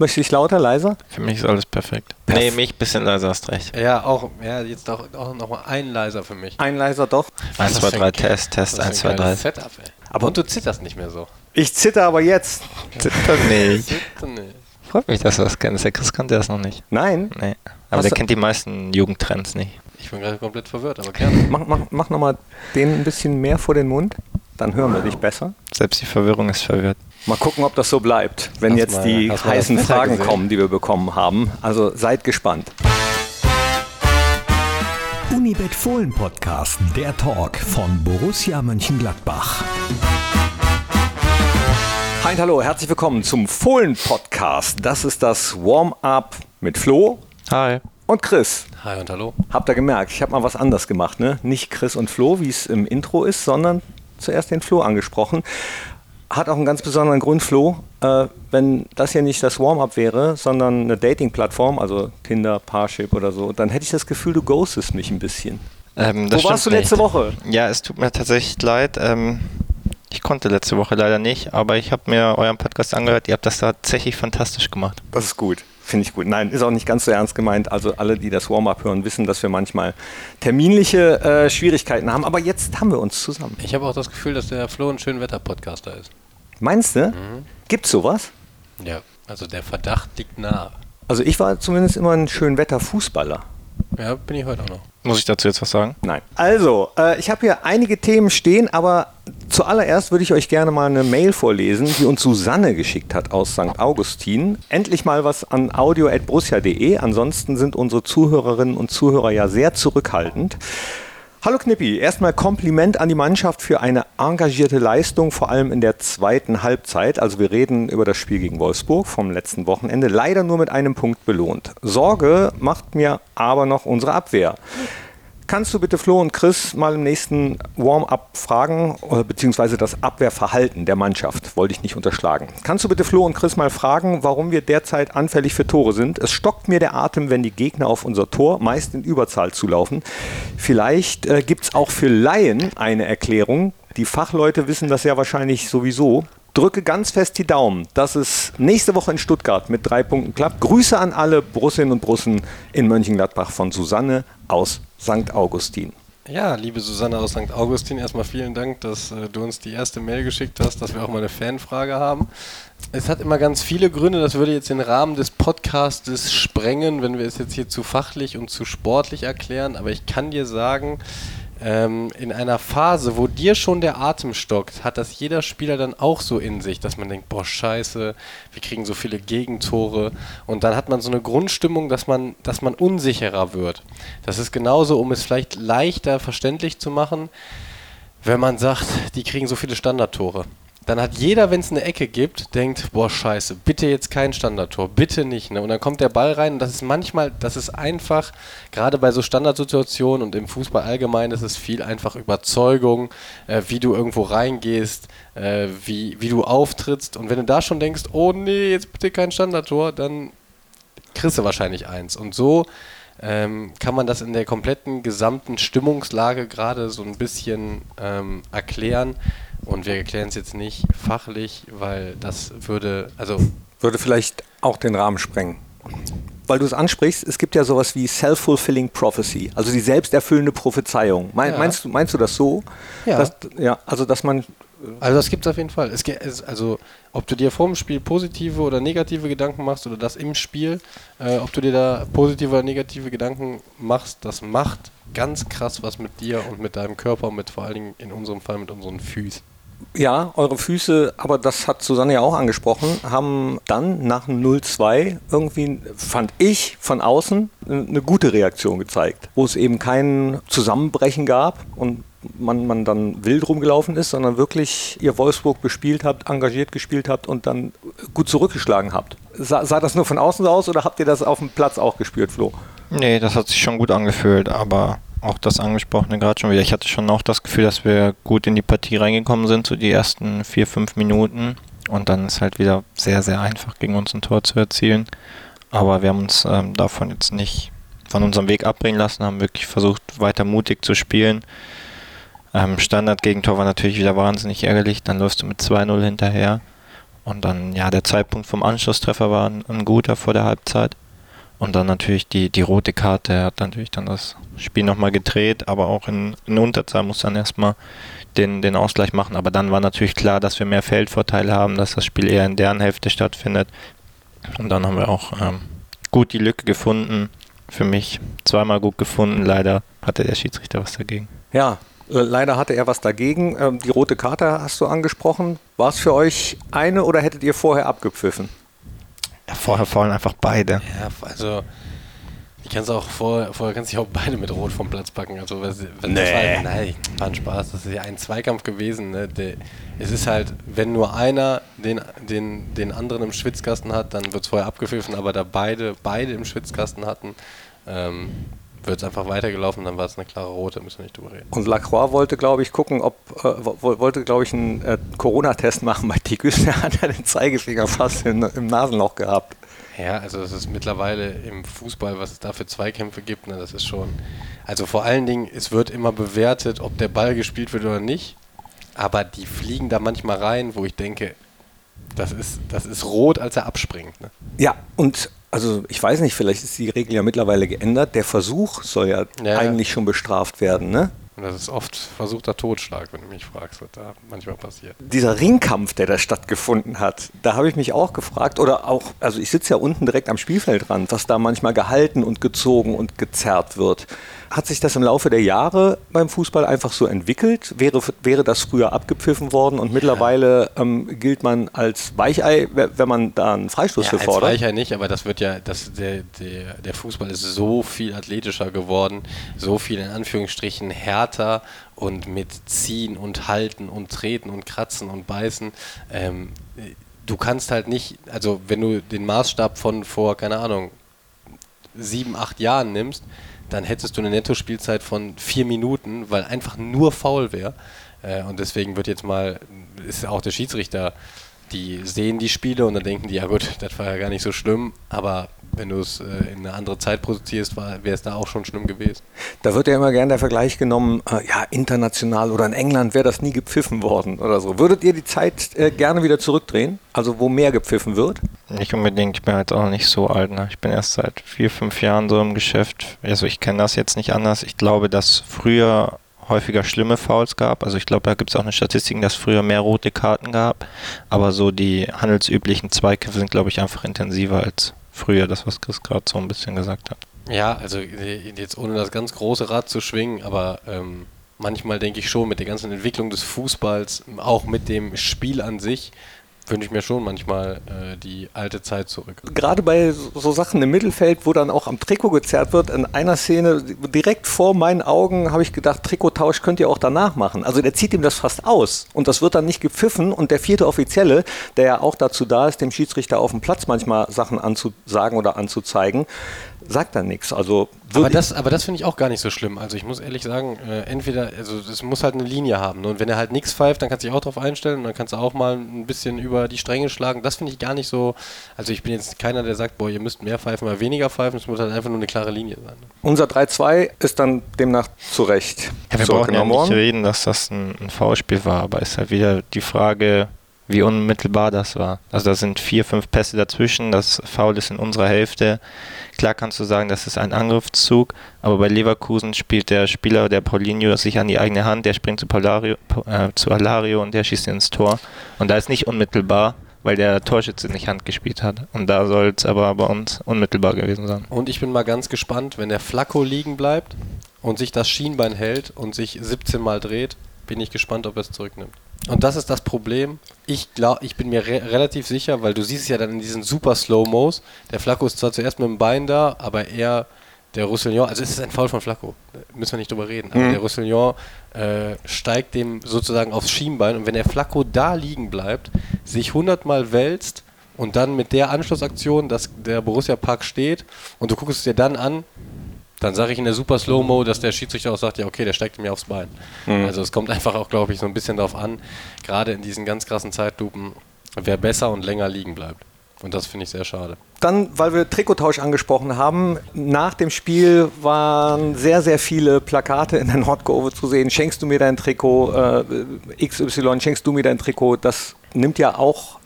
Möchtest du dich lauter, leiser? Für mich ist alles perfekt. Perf- Nee, mich ein bisschen leiser, hast recht. Ja, auch, ja, jetzt auch, auch nochmal ein leiser für mich. Ein leiser doch. 1, Was 2, für 3, ein- Test, Test, Das 1, ist 2, ein 3. geiles Setup, ey. Aber- Und du zitterst nicht mehr so. Ich zitter aber jetzt. Zittert nicht. Zitter nicht. Freut mich, dass du das kennst. Der Chris kannte das noch nicht. Nein. Nee. Aber Hast der kennt die meisten Jugendtrends nicht. Ich bin gerade komplett verwirrt, aber gerne. Mach, mach, mach nochmal den ein bisschen mehr vor den Mund. Dann hören wir dich besser. Selbst die Verwirrung ist verwirrt. Mal gucken, ob das so bleibt, wenn Hast jetzt mal- die heißen Fragen gesehen? kommen, die wir bekommen haben. Also seid gespannt. Unibet Fohlen Podcast, der Talk von Borussia Mönchengladbach. Hi und hallo, herzlich willkommen zum Fohlen-Podcast. Das ist das Warm-up mit Flo Hi. und Chris. Hi und hallo. Habt ihr gemerkt, ich habe mal was anders gemacht, ne? Nicht Chris und Flo, wie es im Intro ist, sondern zuerst den Flo angesprochen. Hat auch einen ganz besonderen Grund, Flo. Äh, wenn das hier nicht das Warm-up wäre, sondern eine Dating-Plattform, also Tinder, Parship oder so, dann hätte ich das Gefühl, du ghostest mich ein bisschen. Ähm, das Wo warst du letzte nicht. Woche? Ja, es tut mir tatsächlich leid. Ähm, ich konnte letzte Woche leider nicht, aber ich habe mir euren Podcast angehört. Ihr habt das tatsächlich fantastisch gemacht. Das ist gut. Finde ich gut. Nein, ist auch nicht ganz so ernst gemeint. Also alle, die das Warm-up hören, wissen, dass wir manchmal terminliche äh, Schwierigkeiten haben. Aber jetzt haben wir uns zusammen. Ich habe auch das Gefühl, dass der Flo ein Schönwetter-Podcaster ist. Meinst du? Mhm. Gibt's sowas? Ja, also der Verdacht liegt nahe. Also ich war zumindest immer ein Schönwetter-Fußballer. Ja, bin ich heute auch noch. Muss ich dazu jetzt was sagen? Nein. Also, äh, ich habe hier einige Themen stehen, aber zuallererst würde ich euch gerne mal eine Mail vorlesen, die uns Susanne geschickt hat aus St. Augustin. Endlich mal was an audio.brussia.de. Ansonsten sind unsere Zuhörerinnen und Zuhörer ja sehr zurückhaltend. Hallo Knippi, erstmal Kompliment an die Mannschaft für eine engagierte Leistung, vor allem in der zweiten Halbzeit. Also wir reden über das Spiel gegen Wolfsburg vom letzten Wochenende, leider nur mit einem Punkt belohnt. Sorge macht mir aber noch unsere Abwehr. Kannst du bitte Flo und Chris mal im nächsten Warm-up fragen, oder beziehungsweise das Abwehrverhalten der Mannschaft, wollte ich nicht unterschlagen. Kannst du bitte Flo und Chris mal fragen, warum wir derzeit anfällig für Tore sind? Es stockt mir der Atem, wenn die Gegner auf unser Tor meist in Überzahl zulaufen. Vielleicht äh, gibt es auch für Laien eine Erklärung. Die Fachleute wissen das ja wahrscheinlich sowieso. Drücke ganz fest die Daumen, dass es nächste Woche in Stuttgart mit drei Punkten klappt. Grüße an alle Brussinnen und Brussen in Mönchengladbach von Susanne aus St. Augustin. Ja, liebe Susanne aus St. Augustin, erstmal vielen Dank, dass äh, du uns die erste Mail geschickt hast, dass wir auch mal eine Fanfrage haben. Es hat immer ganz viele Gründe, das würde jetzt den Rahmen des Podcastes sprengen, wenn wir es jetzt hier zu fachlich und zu sportlich erklären, aber ich kann dir sagen, ähm, in einer Phase, wo dir schon der Atem stockt, hat das jeder Spieler dann auch so in sich, dass man denkt, boah, scheiße, wir kriegen so viele Gegentore und dann hat man so eine Grundstimmung, dass man, dass man unsicherer wird. Das ist genauso, um es vielleicht leichter verständlich zu machen, wenn man sagt, die kriegen so viele Standardtore. Dann hat jeder, wenn es eine Ecke gibt, denkt, boah, scheiße, bitte jetzt kein Standardtor, bitte nicht. Ne? Und dann kommt der Ball rein und das ist manchmal, das ist einfach, gerade bei so Standardsituationen und im Fußball allgemein, das ist viel einfach Überzeugung, äh, wie du irgendwo reingehst, äh, wie, wie du auftrittst. Und wenn du da schon denkst, oh nee, jetzt bitte kein Standardtor, dann kriegst du wahrscheinlich eins. Und so ähm, kann man das in der kompletten gesamten Stimmungslage gerade so ein bisschen ähm, erklären. Und wir erklären es jetzt nicht fachlich, weil das würde, also Würde vielleicht auch den Rahmen sprengen. Weil du es ansprichst, es gibt ja sowas wie Self-Fulfilling Prophecy, also die selbsterfüllende Prophezeiung. Mein, Ja. meinst, du, meinst du das so? Ja. Dass, ja. Also, dass man. Also das gibt es auf jeden Fall. Es, also ob du dir vor dem Spiel positive oder negative Gedanken machst oder das im Spiel, äh, ob du dir da positive oder negative Gedanken machst, das macht ganz krass was mit dir und mit deinem Körper und mit vor allen Dingen in unserem Fall mit unseren Füßen. Ja, eure Füße, aber das hat Susanne ja auch angesprochen, haben dann nach dem 0-2 irgendwie, fand ich, von außen eine gute Reaktion gezeigt, wo es eben kein Zusammenbrechen gab und man, man dann wild rumgelaufen ist, sondern wirklich ihr Wolfsburg bespielt habt, engagiert gespielt habt und dann gut zurückgeschlagen habt. Sah, sah das nur von außen so aus oder habt ihr das auf dem Platz auch gespürt, Flo? Nee, das hat sich schon gut angefühlt, aber auch das angesprochene gerade schon wieder. Ich hatte schon auch das Gefühl, dass wir gut in die Partie reingekommen sind, so die ersten vier, fünf Minuten. Und dann ist halt wieder sehr, sehr einfach gegen uns ein Tor zu erzielen. Aber wir haben uns ähm, davon jetzt nicht von unserem Weg abbringen lassen, haben wirklich versucht, weiter mutig zu spielen. Ähm, Standard-Gegentor war natürlich wieder wahnsinnig ärgerlich. Dann läufst du mit 2-0 hinterher Und dann, ja, der Zeitpunkt vom Anschlusstreffer war ein, ein guter vor der Halbzeit. Und dann natürlich die, die rote Karte, er hat natürlich dann das Spiel nochmal gedreht, aber auch in, in Unterzahl muss dann erstmal den, den Ausgleich machen. Aber dann war natürlich klar, dass wir mehr Feldvorteile haben, dass das Spiel eher in deren Hälfte stattfindet. Und dann haben wir auch ähm, gut die Lücke gefunden. Für mich zweimal gut gefunden. Leider hatte der Schiedsrichter was dagegen. Ja, leider hatte er was dagegen. Ähm, die rote Karte hast du angesprochen. War es für euch eine oder hättet ihr vorher abgepfiffen? Ja, vorher fallen einfach beide. Ja, also die kannst auch vorher, vorher kannst du auch beide mit Rot vom Platz packen. Also was, was Nee. das war, nein, war ein Spaß. Das ist ja ein Zweikampf gewesen. Ne? Der, es ist halt, wenn nur einer den, den, den anderen im Schwitzkasten hat, dann wird es vorher abgepfiffen, aber da beide, beide im Schwitzkasten hatten, ähm, wird es einfach weitergelaufen, dann war es eine klare rote, müssen wir nicht drüber reden. Und Lacroix wollte, glaube ich, gucken, ob, äh, wo- wollte, glaube ich, einen äh, Corona-Test machen bei Tikus. Der hat ja den Zeigefinger fast in, im Nasenloch gehabt. Ja, also es ist mittlerweile im Fußball, was es da für Zweikämpfe gibt, ne, das ist schon. Also vor allen Dingen, es wird immer bewertet, ob der Ball gespielt wird oder nicht. Aber die fliegen da manchmal rein, wo ich denke, das ist, das ist rot, als er abspringt. Ne? Ja, und also ich weiß nicht, vielleicht ist die Regel ja mittlerweile geändert. Der Versuch soll ja, Ja. eigentlich schon bestraft werden, ne? Das ist oft versuchter Totschlag, wenn du mich fragst, was da manchmal passiert. Dieser Ringkampf, der da stattgefunden hat, da habe ich mich auch gefragt, oder auch, also ich sitze ja unten direkt am Spielfeldrand, was da manchmal gehalten und gezogen und gezerrt wird. Hat sich das im Laufe der Jahre beim Fußball einfach so entwickelt? Wäre, wäre das früher abgepfiffen worden und mittlerweile ähm, gilt man als Weichei, we- wenn man da einen Freistoß Ja, für als fordert? Weicher nicht, aber das wird ja, das, der, der, der Fußball ist so viel athletischer geworden, so viel in Anführungsstrichen härter und mit Ziehen und Halten und Treten und Kratzen und Beißen. Ähm, du kannst halt nicht, also wenn du den Maßstab von vor, keine Ahnung, sieben, acht Jahren nimmst, dann hättest du eine Nettospielzeit von vier Minuten, weil einfach nur faul wäre. Äh, und deswegen wird jetzt mal, ist auch der Schiedsrichter, die sehen die Spiele und dann denken die, ja gut, das war ja gar nicht so schlimm, aber wenn du es äh, in eine andere Zeit produzierst, wäre es da auch schon schlimm gewesen. Da wird ja immer gern der Vergleich genommen, äh, ja, international oder in England wäre das nie gepfiffen worden oder so. Würdet ihr die Zeit äh, gerne wieder zurückdrehen? Also wo mehr gepfiffen wird? Nicht unbedingt, ich bin halt auch nicht so alt. Ne? Ich bin erst seit vier, fünf Jahren so im Geschäft. Also ich kenne das jetzt nicht anders. Ich glaube, dass früher häufiger schlimme Fouls gab. Also ich glaube, da gibt es auch eine Statistik, dass früher mehr rote Karten gab. Aber so die handelsüblichen Zweikämpfe sind, glaube ich, einfach intensiver als früher, das, was Chris gerade so ein bisschen gesagt hat. Ja, also jetzt ohne das ganz große Rad zu schwingen, aber ähm, manchmal denke ich schon, mit der ganzen Entwicklung des Fußballs, auch mit dem Spiel an sich, wünsche ich mir schon manchmal äh, die alte Zeit zurück. Gerade bei so Sachen im Mittelfeld, wo dann auch am Trikot gezerrt wird, in einer Szene direkt vor meinen Augen habe ich gedacht, Trikottausch könnt ihr auch danach machen. Also der zieht ihm das fast aus und das wird dann nicht gepfiffen und der vierte Offizielle, der ja auch dazu da ist, dem Schiedsrichter auf dem Platz manchmal Sachen anzusagen oder anzuzeigen, sagt dann nichts. Also Aber das, aber das finde ich auch gar nicht so schlimm. Also ich muss ehrlich sagen, äh, entweder, also es muss halt eine Linie haben. Ne? Und wenn er halt nichts pfeift, dann kannst du dich auch drauf einstellen und dann kannst du auch mal ein bisschen über die Stränge schlagen. Das finde ich gar nicht so. Also ich bin jetzt keiner, der sagt, boah, ihr müsst mehr pfeifen oder weniger pfeifen. Es muss halt einfach nur eine klare Linie sein. Ne? unser 3-2 ist dann demnach zu Recht Ja, wir brauchen ja zurückgenommen nicht reden, dass das ein, ein Foulspiel war, aber ist halt wieder die Frage, wie unmittelbar das war. Also da sind vier, fünf Pässe dazwischen, das Foul ist in unserer Hälfte. Klar kannst du sagen, das ist ein Angriffszug, aber bei Leverkusen spielt der Spieler, der Paulinho, sich an die eigene Hand, der springt zu, Polario, äh, zu Alario und der schießt ins Tor. Und da ist nicht unmittelbar, weil der Torschütze nicht Hand gespielt hat. Und da soll es aber bei uns unmittelbar gewesen sein. Und ich bin mal ganz gespannt, wenn der Flacco liegen bleibt und sich das Schienbein hält und sich 17 Mal dreht, bin ich gespannt, ob er es zurücknimmt. Und das ist das Problem. Ich glaube, ich bin mir re relativ sicher, weil du siehst es ja dann in diesen super Slow-Mos. Der Flacco ist zwar zuerst mit dem Bein da, aber er, der Roussillon, also es ist ein Foul von Flacco, müssen wir nicht drüber reden. Aber Mhm. der Roussillon äh, steigt dem sozusagen aufs Schienbein und wenn der Flacco da liegen bleibt, sich 100 Mal wälzt und dann mit der Anschlussaktion, dass der Borussia Park steht und du guckst es dir dann an, dann sage ich in der super Slow-Mo, dass der Schiedsrichter auch sagt, ja okay, der steigt mir aufs Bein. Also es kommt einfach auch, glaube ich, so ein bisschen darauf an, gerade in diesen ganz krassen Zeitlupen, wer besser und länger liegen bleibt. Und das finde ich sehr schade. Dann, weil wir Trikottausch angesprochen haben, nach dem Spiel waren sehr, sehr viele Plakate in der Nordkurve zu sehen. Schenkst du mir dein Trikot, äh, XY, schenkst du mir dein Trikot? Das nimmt ja auch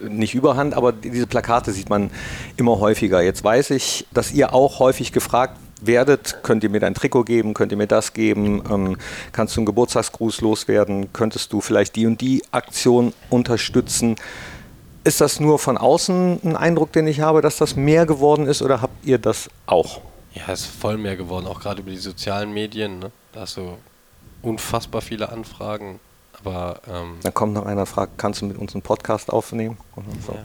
nicht überhand, aber diese Plakate sieht man immer häufiger. Jetzt weiß ich, dass ihr auch häufig gefragt werdet, könnt ihr mir dein Trikot geben, könnt ihr mir das geben, ähm, kannst du einen Geburtstagsgruß loswerden, könntest du vielleicht die und die Aktion unterstützen. Ist das nur von außen ein Eindruck, den ich habe, dass das mehr geworden ist oder habt ihr das auch? Ja, es ist voll mehr geworden, auch gerade über die sozialen Medien. Ne? Da hast du unfassbar viele Anfragen. Aber ähm, dann kommt noch einer und fragt, kannst du mit uns einen Podcast aufnehmen? So, ja.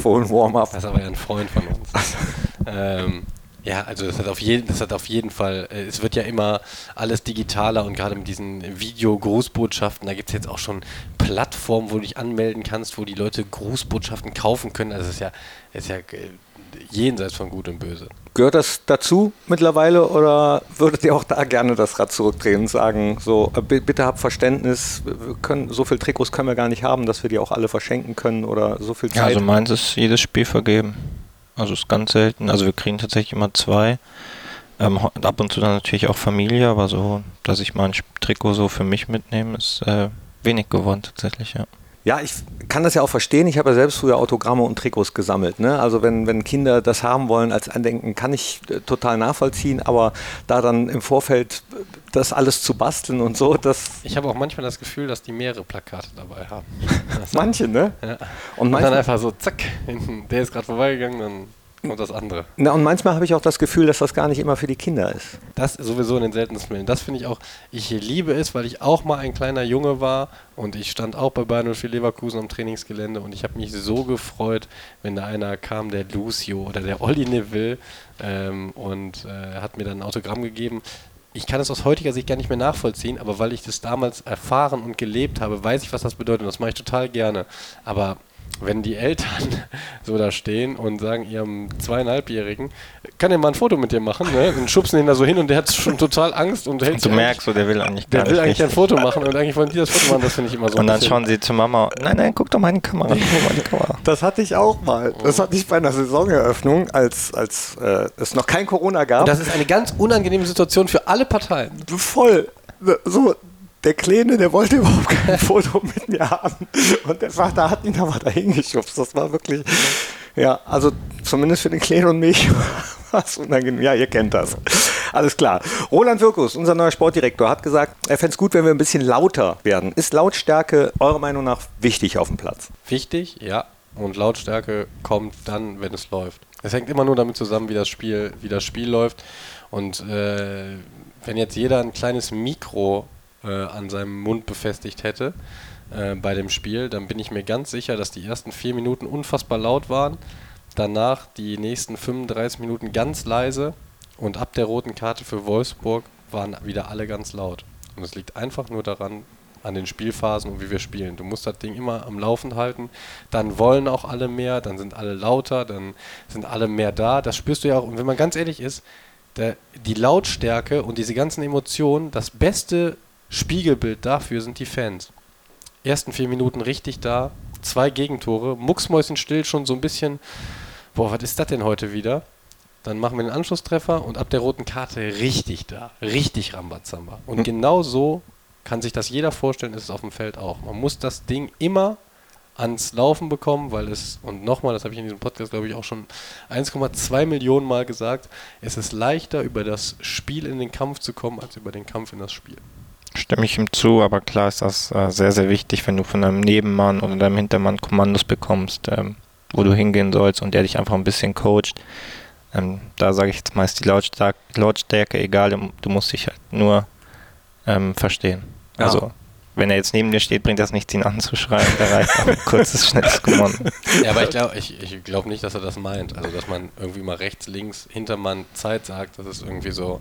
so ein Warm-up. Das ist aber ja ein Freund von uns. ähm, ja, also das hat auf jeden, das hat auf jeden Fall, äh, es wird ja immer alles digitaler und gerade mit diesen Video-Grußbotschaften, da gibt es jetzt auch schon Plattformen, wo du dich anmelden kannst, wo die Leute Grußbotschaften kaufen können. Also es ist ja, ist ja äh, jenseits von Gut und Böse. Gehört das dazu mittlerweile oder würdet ihr auch da gerne das Rad zurückdrehen und sagen, so äh, bitte habt Verständnis, wir können, so viele Trikots können wir gar nicht haben, dass wir die auch alle verschenken können oder so viel Zeit? Ja, also meins ist jedes Spiel vergeben. Also ist ganz selten. Also wir kriegen tatsächlich immer zwei. Ähm, ab und zu dann natürlich auch Familie, aber so, dass ich mal ein Trikot so für mich mitnehme, ist äh, wenig geworden tatsächlich, ja. Ja, ich kann das ja auch verstehen. Ich habe ja selbst früher Autogramme und Trikots gesammelt. Ne? Also wenn, wenn Kinder das haben wollen als Andenken, kann ich äh, total nachvollziehen. Aber da dann im Vorfeld äh, das alles zu basteln und so, das... Ich habe auch manchmal das Gefühl, dass die mehrere Plakate dabei haben. Manche, ne? Ja. Und, und dann einfach so, zack, hinten, der ist gerade vorbeigegangen, dann und das andere. Na, und manchmal habe ich auch das Gefühl, dass das gar nicht immer für die Kinder ist. Das sowieso in den seltensten Fällen. Das finde ich auch, ich liebe es, weil ich auch mal ein kleiner Junge war und ich stand auch bei Bayern und für Leverkusen am Trainingsgelände und ich habe mich so gefreut, wenn da einer kam, der Lucio oder der Olli Neville ähm, und äh, hat mir dann ein Autogramm gegeben ich kann es aus heutiger Sicht gar nicht mehr nachvollziehen, aber weil ich das damals erfahren und gelebt habe, weiß ich, was das bedeutet. Und das mache ich total gerne. Aber wenn die Eltern so da stehen und sagen ihrem zweieinhalbjährigen, kann er mal ein Foto mit dir machen, ne? Dann schubsen ihn da so hin und der hat schon total Angst und hält und Du merkst so, der will eigentlich Der will eigentlich ein Foto machen und eigentlich wollen die das Foto machen, das finde ich immer so. Und dann schauen sie zur Mama, nein, nein, guck doch mal in die Kamera, die Kamera. Das hatte ich auch mal. Das hatte ich bei einer Saisoneröffnung, als, als äh, es noch kein Corona gab. Und das ist eine ganz unangenehme Situation für alle Parteien. Voll. So, der Kleine, der wollte überhaupt kein Foto mit mir haben. Und der Vater hat ihn aber dahin geschubst. Das war wirklich, ja, also zumindest für den Kleinen und mich war es unangenehm. Ja, ihr kennt das. Alles klar. Roland Wirkus, unser neuer Sportdirektor, hat gesagt, er fände es gut, wenn wir ein bisschen lauter werden. Ist Lautstärke eurer Meinung nach wichtig auf dem Platz? Wichtig, ja. Und Lautstärke kommt dann, wenn es läuft. Es hängt immer nur damit zusammen, wie das Spiel, wie das Spiel läuft. Und äh, wenn jetzt jeder ein kleines Mikro äh, an seinem Mund befestigt hätte äh, bei dem Spiel, dann bin ich mir ganz sicher, dass die ersten vier Minuten unfassbar laut waren. Danach die nächsten 35 Minuten ganz leise und ab der roten Karte für Wolfsburg waren wieder alle ganz laut. Und es liegt einfach nur daran, an den Spielphasen und wie wir spielen. Du musst das Ding immer am Laufen halten. Dann wollen auch alle mehr, dann sind alle lauter, dann sind alle mehr da. Das spürst du ja auch. Und wenn man ganz ehrlich ist, der, die Lautstärke und diese ganzen Emotionen, das beste Spiegelbild dafür sind die Fans. Ersten vier Minuten richtig da, zwei Gegentore, mucksmäuschenstill schon so ein bisschen, boah, was ist das denn heute wieder? Dann machen wir den Anschlusstreffer und ab der roten Karte richtig da, richtig Rambazamba. Und mhm. genau so kann sich das jeder vorstellen, ist es auf dem Feld auch. Man muss das Ding immer ans Laufen bekommen, weil es, und nochmal, das habe ich in diesem Podcast, glaube ich, auch schon 1,2 Millionen Mal gesagt, es ist leichter, über das Spiel in den Kampf zu kommen, als über den Kampf in das Spiel. Stimme ich ihm zu, aber klar ist das äh, sehr, sehr wichtig, wenn du von deinem Nebenmann oder deinem Hintermann Kommandos bekommst, ähm, wo du hingehen sollst und der dich einfach ein bisschen coacht. Ähm, da sage ich jetzt meist die Lautstärke, Lautstärke egal, du musst dich halt nur ähm, verstehen. Ja. Also wenn er jetzt neben dir steht, bringt das nichts, ihn anzuschreien. Der reicht ein kurzes, schnelles Kommando. Ja, aber ich glaube ich, ich glaub nicht, dass er das meint. Also, dass man irgendwie mal rechts, links, Hintermann Zeit sagt, das ist irgendwie so,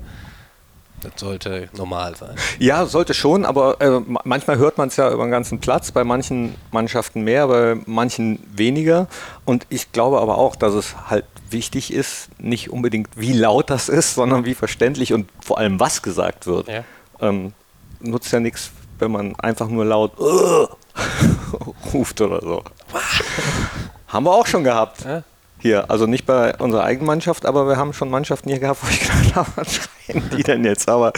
das sollte normal sein. Ja, sollte schon, aber äh, manchmal hört man es ja über den ganzen Platz, bei manchen Mannschaften mehr, bei manchen weniger. Und ich glaube aber auch, dass es halt wichtig ist, nicht unbedingt wie laut das ist, sondern wie verständlich und vor allem was gesagt wird. Ja. Ähm, nutzt ja nichts, wenn man einfach nur laut ruft oder so. Haben wir auch schon gehabt. Ja. Hier, also nicht bei unserer eigenen Mannschaft, aber wir haben schon Mannschaften hier gehabt, wo ich gedacht habe, was schreien die denn jetzt? Aber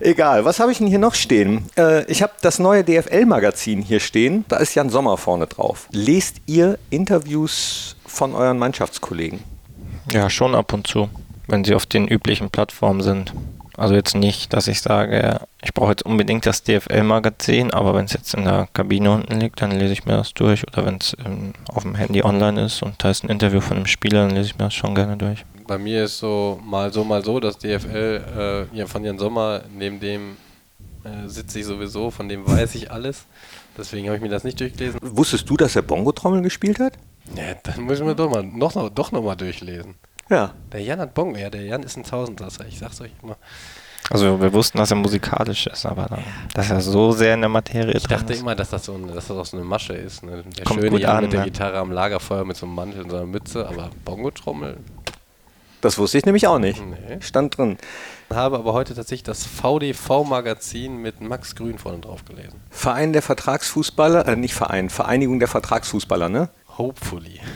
Egal, was habe ich denn hier noch stehen? Äh, ich habe das neue DFL-Magazin hier stehen. Da ist Jan Sommer vorne drauf. Lest ihr Interviews von euren Mannschaftskollegen? Ja, schon ab und zu, wenn sie auf den üblichen Plattformen sind. Also jetzt nicht, dass ich sage, ich brauche jetzt unbedingt das DFL-Magazin, aber wenn es jetzt in der Kabine unten liegt, dann lese ich mir das durch. Oder wenn es ähm, auf dem Handy online ist und da ist ein Interview von einem Spieler, dann lese ich mir das schon gerne durch. Bei mir ist so mal so, mal so, das DFL äh, ja, von Jan Sommer, neben dem äh, sitze ich sowieso, von dem weiß ich alles. Deswegen habe ich mir das nicht durchgelesen. Wusstest du, dass er Bongo-Trommel gespielt hat? Ja, dann muss ich mir doch, mal, noch, noch, doch nochmal durchlesen. Ja. Der Jan hat Bongo, ja, der Jan ist ein Tausendsasser, ich sag's euch immer. Also wir wussten, dass er musikalisch ist, aber dann, dass er so sehr in der Materie Ich drin dachte ist. immer, dass das, so ein, dass das auch so eine Masche ist. Ne? Der Kommt schöne gut Jan an, mit der ne? Gitarre am Lagerfeuer mit so einem Mantel und so einer Mütze, aber Bongo-Trommel. Das wusste ich nämlich auch nicht. Nee. Stand drin. Habe aber heute tatsächlich das VDV-Magazin mit Max Grün vorne drauf gelesen. Verein der Vertragsfußballer, äh, nicht Verein, Vereinigung der Vertragsfußballer, ne? Hopefully.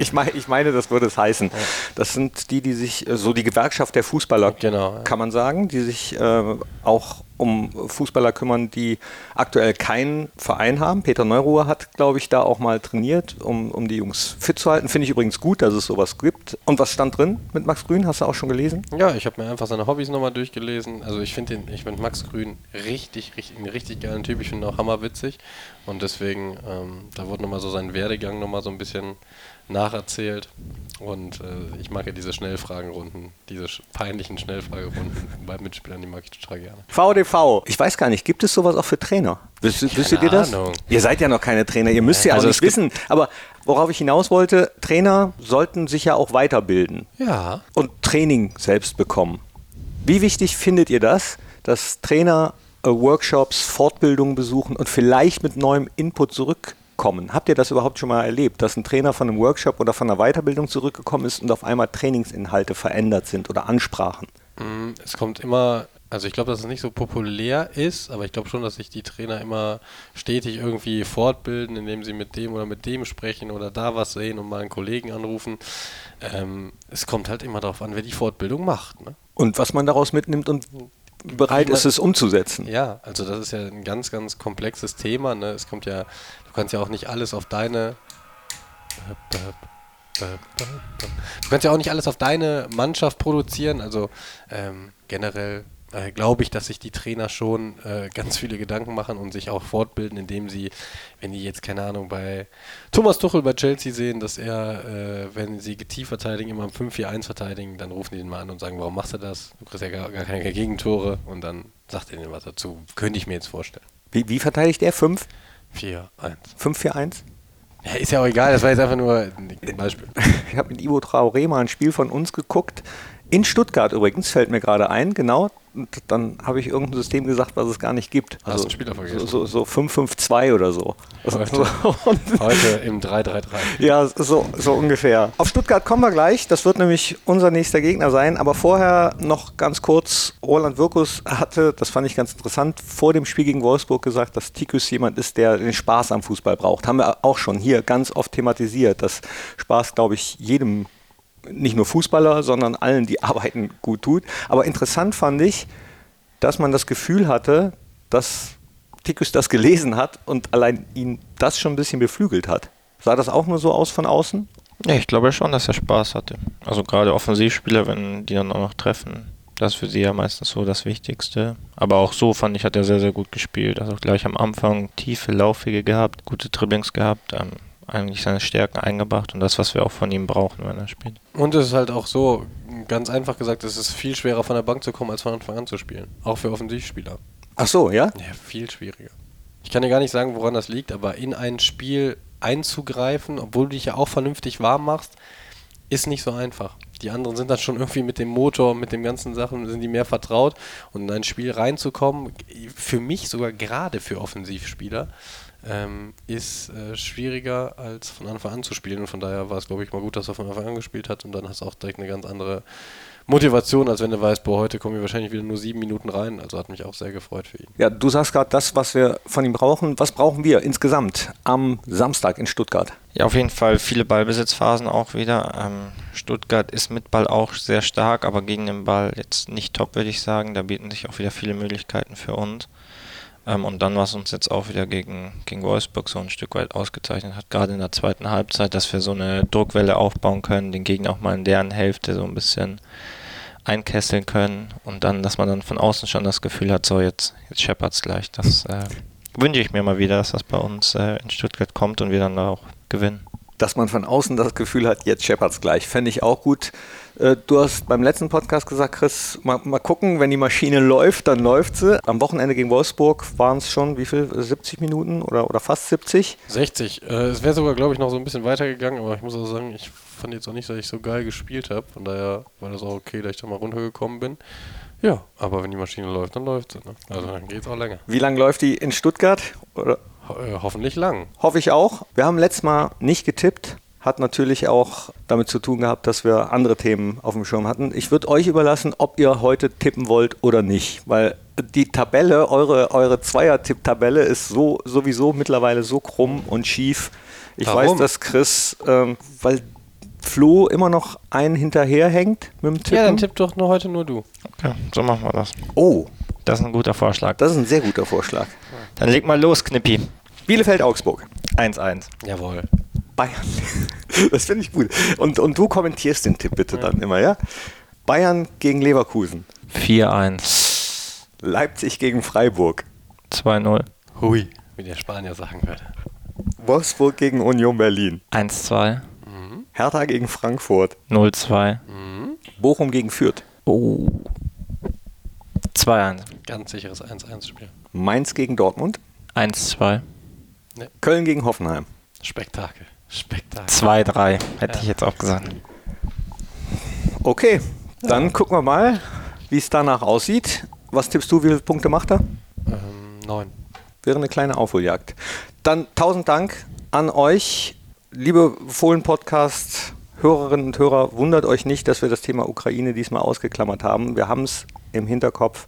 Ich meine, ich meine, das würde es heißen. Das sind die, die sich, äh, so die Gewerkschaft der Fußballer, Genau. ja. kann man sagen, die sich äh, auch um Fußballer kümmern, die aktuell keinen Verein haben. Peter Neuruhr hat, glaube ich, da auch mal trainiert, um, um die Jungs fit zu halten. Finde ich übrigens gut, dass es sowas gibt. Und was stand drin mit Max Grün? Hast du auch schon gelesen? Ja, ich habe mir einfach seine Hobbys nochmal durchgelesen. Also ich finde ich finde Max Grün richtig, richtig, einen richtig geilen Typ. Ich finde ihn auch hammerwitzig. Und deswegen, ähm, da wurde nochmal so sein Werdegang nochmal so ein bisschen nacherzählt. Und äh, ich mag ja diese Schnellfragenrunden, diese sch- peinlichen Schnellfragerunden bei Mitspielern, die mag ich total gerne. VDV. Ich weiß gar nicht, gibt es sowas auch für Trainer? Wisst, wisstet ihr das? Ahnung. Ihr seid ja noch keine Trainer, ihr müsst ja Also auch es nicht wissen. Aber worauf ich hinaus wollte, Trainer sollten sich ja auch weiterbilden Ja. und Training selbst bekommen. Wie wichtig findet ihr das, dass Trainer äh, Workshops, Fortbildungen besuchen und vielleicht mit neuem Input zurückkommen? Habt ihr das überhaupt schon mal erlebt, dass ein Trainer von einem Workshop oder von einer Weiterbildung zurückgekommen ist und auf einmal Trainingsinhalte verändert sind oder Ansprachen? Mm, Es kommt immer, also ich glaube, dass es nicht so populär ist, aber ich glaube schon, dass sich die Trainer immer stetig irgendwie fortbilden, indem sie mit dem oder mit dem sprechen oder da was sehen und mal einen Kollegen anrufen. Ähm, es kommt halt immer darauf an, wer die Fortbildung macht. Ne? Und was man daraus mitnimmt und bereit ist, es umzusetzen. Ja, also das ist ja ein ganz, ganz komplexes Thema. Ne? Es kommt ja, du kannst ja auch nicht alles auf deine. Du kannst ja auch nicht alles auf deine Mannschaft produzieren. Also ähm, generell äh, glaube ich, dass sich die Trainer schon äh, ganz viele Gedanken machen und sich auch fortbilden, indem sie, wenn die jetzt, keine Ahnung, bei Thomas Tuchel bei Chelsea sehen, dass er, äh, wenn sie tief verteidigen, immer im 5-4-1 verteidigen, dann rufen die ihn mal an und sagen, warum machst du das? Du kriegst ja gar, gar keine Gegentore und dann sagt er ihnen was dazu. Könnte ich mir jetzt vorstellen. Wie, wie verteidigt er? 5? 4-1. 5-4-1? Ja, ist ja auch egal, das war jetzt einfach nur ein Beispiel. Ich habe mit Ivo Traoré mal ein Spiel von uns geguckt. In Stuttgart übrigens, fällt mir gerade ein, genau. Dann habe ich irgendein System gesagt, was es gar nicht gibt. Hast einen Spieler vergessen. So, so, so 5-5-2 oder so. Heute. Heute im 3-3-3. ja, so, so ungefähr. Auf Stuttgart kommen wir gleich. Das wird nämlich unser nächster Gegner sein. Aber vorher noch ganz kurz. Roland Wirkus hatte, das fand ich ganz interessant, vor dem Spiel gegen Wolfsburg gesagt, dass Tikus jemand ist, der den Spaß am Fußball braucht. Haben wir auch schon hier ganz oft thematisiert, dass Spaß, glaube ich, jedem nicht nur Fußballer, sondern allen, die arbeiten, gut tut. Aber interessant fand ich, dass man das Gefühl hatte, dass Tikus das gelesen hat und allein ihn das schon ein bisschen beflügelt hat. Sah das auch nur so aus von außen? Ja, ich glaube schon, dass er Spaß hatte. Also gerade Offensivspieler, wenn die dann auch noch treffen, das ist für sie ja meistens so das Wichtigste. Aber auch so fand ich, hat er sehr, sehr gut gespielt. Also gleich am Anfang tiefe Laufwege gehabt, gute Dribblings gehabt, ähm, eigentlich seine Stärken eingebracht und das, was wir auch von ihm brauchen, wenn er spielt. Und es ist halt auch so, ganz einfach gesagt, es ist viel schwerer von der Bank zu kommen, als von Anfang an zu spielen. Auch für Offensivspieler. Ach so, ja? Ja, viel schwieriger. Ich kann dir gar nicht sagen, woran das liegt, aber in ein Spiel einzugreifen, obwohl du dich ja auch vernünftig warm machst, ist nicht so einfach. Die anderen sind dann schon irgendwie mit dem Motor, mit den ganzen Sachen, sind die mehr vertraut. Und in ein Spiel reinzukommen, für mich sogar gerade für Offensivspieler, ähm, ist äh, schwieriger als von Anfang an zu spielen. Und von daher war es, glaube ich, mal gut, dass er von Anfang an gespielt hat. Und dann hast du auch direkt eine ganz andere Motivation, als wenn du weißt, boah, heute kommen wir wahrscheinlich wieder nur sieben Minuten rein. Also hat mich auch sehr gefreut für ihn. Ja, du sagst gerade das, was wir von ihm brauchen. Was brauchen wir insgesamt am Samstag in Stuttgart? Ja, auf jeden Fall viele Ballbesitzphasen auch wieder. Ähm, Stuttgart ist mit Ball auch sehr stark, aber gegen den Ball jetzt nicht top, würde ich sagen. Da bieten sich auch wieder viele Möglichkeiten für uns. Ähm, und dann, was uns jetzt auch wieder gegen, gegen Wolfsburg so ein Stück weit ausgezeichnet hat, gerade in der zweiten Halbzeit, dass wir so eine Druckwelle aufbauen können, den Gegner auch mal in deren Hälfte so ein bisschen einkesseln können und dann, dass man dann von außen schon das Gefühl hat, so jetzt, jetzt scheppert's gleich. Das äh, wünsche ich mir mal wieder, dass das bei uns äh, in Stuttgart kommt und wir dann auch gewinnen. Dass man von außen das Gefühl hat, jetzt scheppert's gleich. Fände ich auch gut. Äh, du hast beim letzten Podcast gesagt, Chris, mal, mal, gucken, wenn die Maschine läuft, dann läuft sie. Am Wochenende gegen Wolfsburg waren es schon, wie viel, 70 Minuten oder, oder fast 70? 60. Äh, es wäre sogar, glaube ich, noch so ein bisschen weitergegangen, aber ich muss auch sagen, ich fand jetzt auch nicht, dass ich so geil gespielt habe. Von daher war das auch okay, dass ich da mal runtergekommen bin. Ja, aber wenn die Maschine läuft, dann läuft sie. Ne? Also dann geht es auch länger. Wie lange läuft die in Stuttgart? Oder? Ho äh, hoffentlich lang. Hoffe ich auch. Wir haben letztes Mal nicht getippt. Hat natürlich auch damit zu tun gehabt, dass wir andere Themen auf dem Schirm hatten. Ich würde euch überlassen, ob ihr heute tippen wollt oder nicht, weil die Tabelle, eure, eure Zweier-Tipp-Tabelle ist so sowieso mittlerweile so krumm und schief. Ich Warum? weiß, dass Chris, ähm, weil Flo immer noch einen hinterherhängt mit dem Tippen. Ja, dann tipp doch nur heute nur du. Okay, so machen wir das. oh, Das ist ein guter Vorschlag. das ist ein sehr guter Vorschlag. Dann leg mal los, Knippi. Bielefeld-Augsburg. 1-1. Jawohl. Bayern. Das finde ich gut. Und, und du kommentierst den Tipp bitte dann immer, ja? Bayern gegen Leverkusen. 4-1. Leipzig gegen Freiburg. 2-0. Hui, wie der Spanier sagen würde. Wolfsburg gegen Union Berlin. 1-2. Hertha gegen Frankfurt. 0-2. Bochum gegen Fürth. Oh. 2-1. Ganz sicheres 1-1-Spiel. Mainz gegen Dortmund. 1-2. Köln gegen Hoffenheim. Spektakel. Spektakel. 2-3. Hätte ich jetzt auch gesagt. Okay, dann gucken wir mal, wie es danach aussieht. Was tippst du, wie viele Punkte macht er? Ähm, neun. Wäre eine kleine Aufholjagd. Dann tausend Dank an euch, liebe Fohlen-Podcast. Hörerinnen und Hörer, wundert euch nicht, dass wir das Thema Ukraine diesmal ausgeklammert haben. Wir haben es im Hinterkopf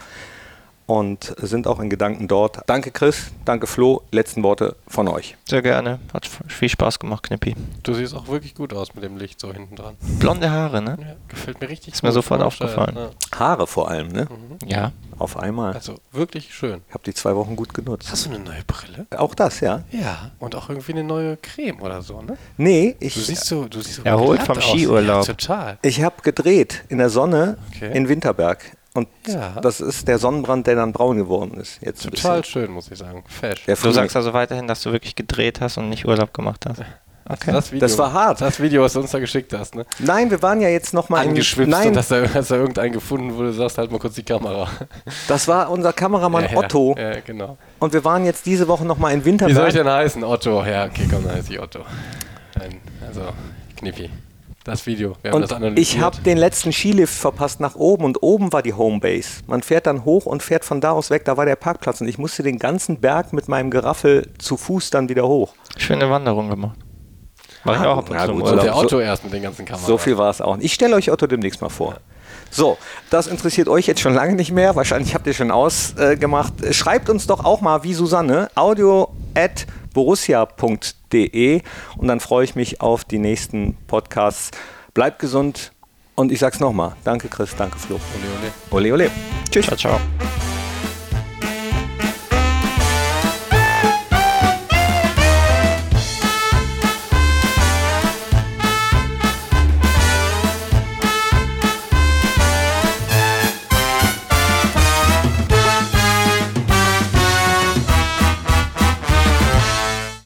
und sind auch in Gedanken dort. Danke Chris, danke Flo. Letzten Worte von euch. Sehr gerne. Hat viel Spaß gemacht, Knippi. Du siehst auch wirklich gut aus mit dem Licht so hinten dran. Blonde Haare, ne? Ja, gefällt mir richtig Ist mir sofort aufgefallen. Ja. Haare vor allem, ne? Ja. Auf einmal. Also wirklich schön. Ich habe die zwei Wochen gut genutzt. Hast du eine neue Brille? Auch das, ja? Ja. Und auch irgendwie eine neue Creme oder so, ne? Nee, Du ich, siehst so, du siehst so Erholt vom. Skiurlaub. Ja, total. ich habe gedreht in der Sonne Okay. in Winterberg. Und Ja. das ist der Sonnenbrand, der dann braun geworden ist. Jetzt ein Total bisschen. schön, muss ich sagen. Fesch. Du Frühling- sagst also weiterhin, dass du wirklich gedreht hast und nicht Urlaub gemacht hast. Okay. das, Video, Das war hart. Das Video, was du uns da geschickt hast, ne? Nein, wir waren ja jetzt nochmal Angeschwipst Nein, und dass da, dass da irgendein gefunden wurde, sagst halt mal kurz die Kamera. das war unser Kameramann ja, Otto. Ja, ja, genau. Und wir waren jetzt diese Woche nochmal in Wie soll ich Winterberg. denn heißen? Otto. Ja, okay, komm, dann heiße ich Otto. Nein, also, Knippi. Das Video. Wir haben das Und ich habe den letzten Skilift verpasst nach oben und oben war die Homebase. Man fährt dann hoch und fährt von da aus weg, da war der Parkplatz und ich musste den ganzen Berg mit meinem Geraffel zu Fuß dann wieder hoch. Schöne Wanderung gemacht. Mach ich Ah, auch ab und zu im Urlaub. der so- Otto erst mit den ganzen Kameras. So viel war es auch. Ich stelle euch Otto demnächst mal vor. So, das interessiert euch jetzt schon lange nicht mehr. Wahrscheinlich habt ihr schon ausgemacht. Schreibt uns doch auch mal wie Susanne audio at borussia.de und dann freue ich mich auf die nächsten Podcasts. Bleibt gesund und ich sag's nochmal. Danke Chris, danke Flo. Ole, ole. Ole ole. Tschüss. Ciao, ciao.